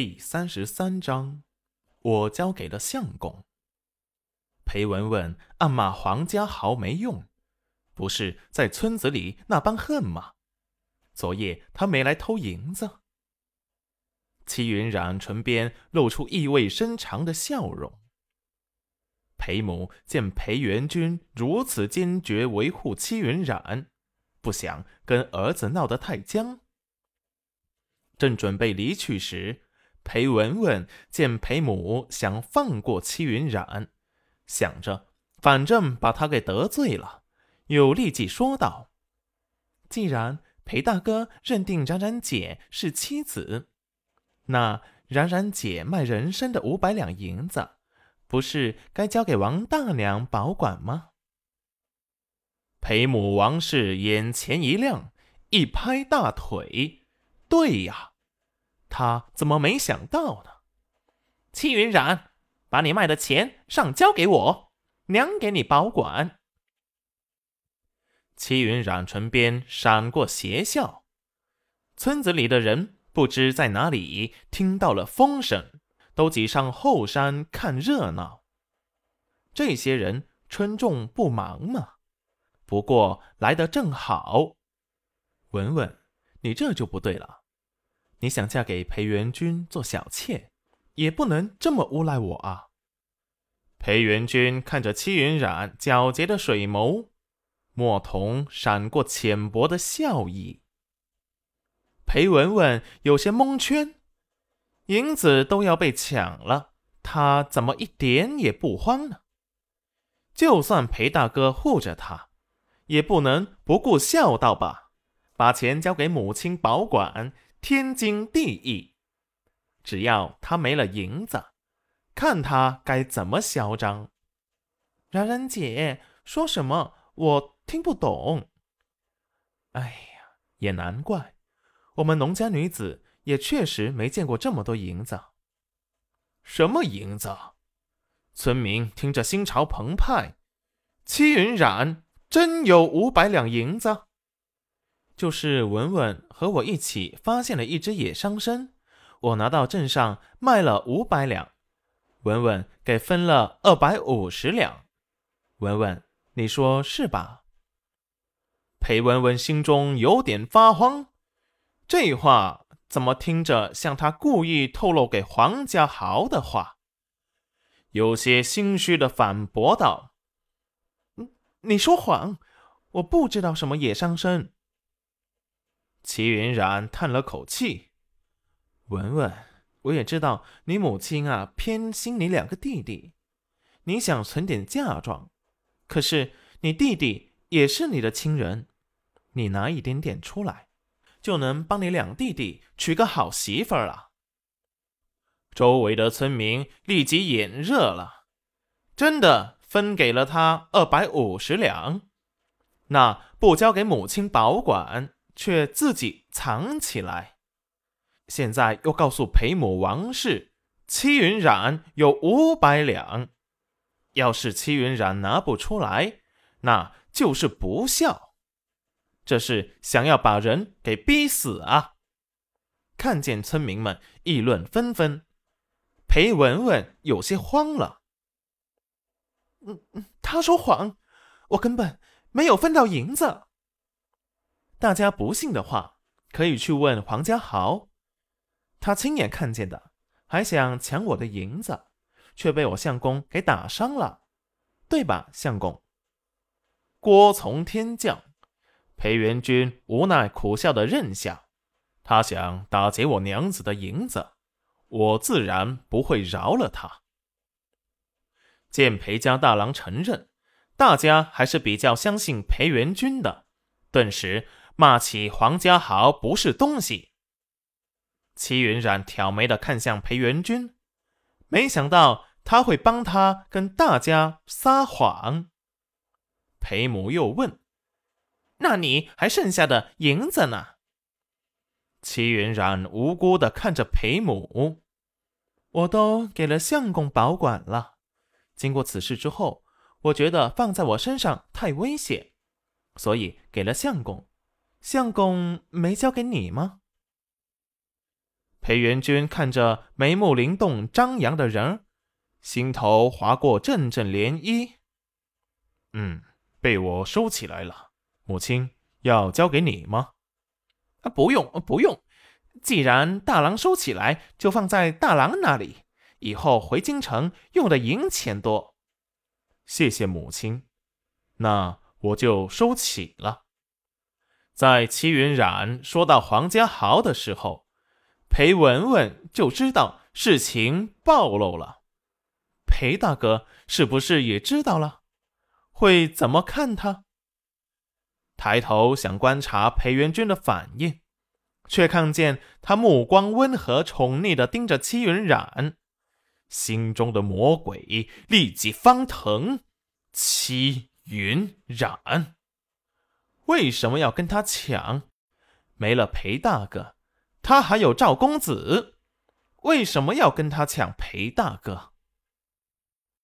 第三十三章，我交给了相公。裴文文暗骂黄家豪没用，不是在村子里那般恨吗？昨夜他没来偷银子。戚云染唇边露出意味深长的笑容。裴母见裴元君如此坚决维护戚云染，不想跟儿子闹得太僵。正准备离去时，裴文文见裴母想放过戚云染，想着反正把他给得罪了，又立即说道：“既然裴大哥认定冉冉姐是妻子，那冉冉姐卖人参的五百两银子，不是该交给王大娘保管吗？”裴母王氏眼前一亮，一拍大腿。对呀，他怎么没想到呢？戚云染，把你卖的钱上交给我，娘给你保管。戚云染唇边闪过邪笑，村子里的人不知在哪里听到了风声，都挤上后山看热闹。这些人春种不忙嘛，不过来得正好。文文，你这就不对了。你想嫁给裴元君做小妾，也不能这么诬赖我啊！裴元君看着戚云染皎洁的水眸，墨瞳闪过浅薄的笑意。裴文文有些蒙圈，银子都要被抢了，他怎么一点也不慌呢？就算裴大哥护着他，也不能不顾孝道吧？把钱交给母亲保管。天经地义，只要他没了银子，看他该怎么嚣张。冉冉姐说什么？我听不懂。哎呀，也难怪，我们农家女子也确实没见过这么多银子。什么银子？村民听着心潮澎湃。戚云染真有五百两银子？就是文文和我一起发现了一只野桑参，我拿到镇上卖了五百两，文文给分了二百五十两。文文，你说是吧？裴文文心中有点发慌，这话怎么听着像他故意透露给黄家豪的话？有些心虚的反驳道：“你说谎，我不知道什么野桑参。”齐云染叹了口气：“文文，我也知道你母亲啊偏心你两个弟弟，你想存点嫁妆，可是你弟弟也是你的亲人，你拿一点点出来，就能帮你两弟弟娶个好媳妇儿了。”周围的村民立即眼热了，真的分给了他二百五十两，那不交给母亲保管。却自己藏起来，现在又告诉裴母王氏，戚云染有五百两，要是戚云染拿不出来，那就是不孝，这是想要把人给逼死啊！看见村民们议论纷纷，裴文文有些慌了。嗯嗯，他说谎，我根本没有分到银子。大家不信的话，可以去问黄家豪，他亲眼看见的，还想抢我的银子，却被我相公给打伤了，对吧，相公？锅从天降，裴元君无奈苦笑的认下，他想打劫我娘子的银子，我自然不会饶了他。见裴家大郎承认，大家还是比较相信裴元君的，顿时。骂起黄家豪不是东西。齐云染挑眉的看向裴元君，没想到他会帮他跟大家撒谎。裴母又问：“那你还剩下的银子呢？”齐云染无辜的看着裴母：“我都给了相公保管了。经过此事之后，我觉得放在我身上太危险，所以给了相公。”相公没交给你吗？裴元君看着眉目灵动、张扬的人儿，心头划过阵阵涟漪。嗯，被我收起来了。母亲要交给你吗？啊，不用，不用。既然大郎收起来，就放在大郎那里，以后回京城用的银钱多。谢谢母亲，那我就收起了。在齐云冉说到黄家豪的时候，裴文文就知道事情暴露了。裴大哥是不是也知道了？会怎么看他？抬头想观察裴元君的反应。却看见他目光温和、宠溺的盯着戚云染，心中的魔鬼立即翻腾。戚云染为什么要跟他抢？没了裴大哥，他还有赵公子，为什么要跟他抢裴大哥？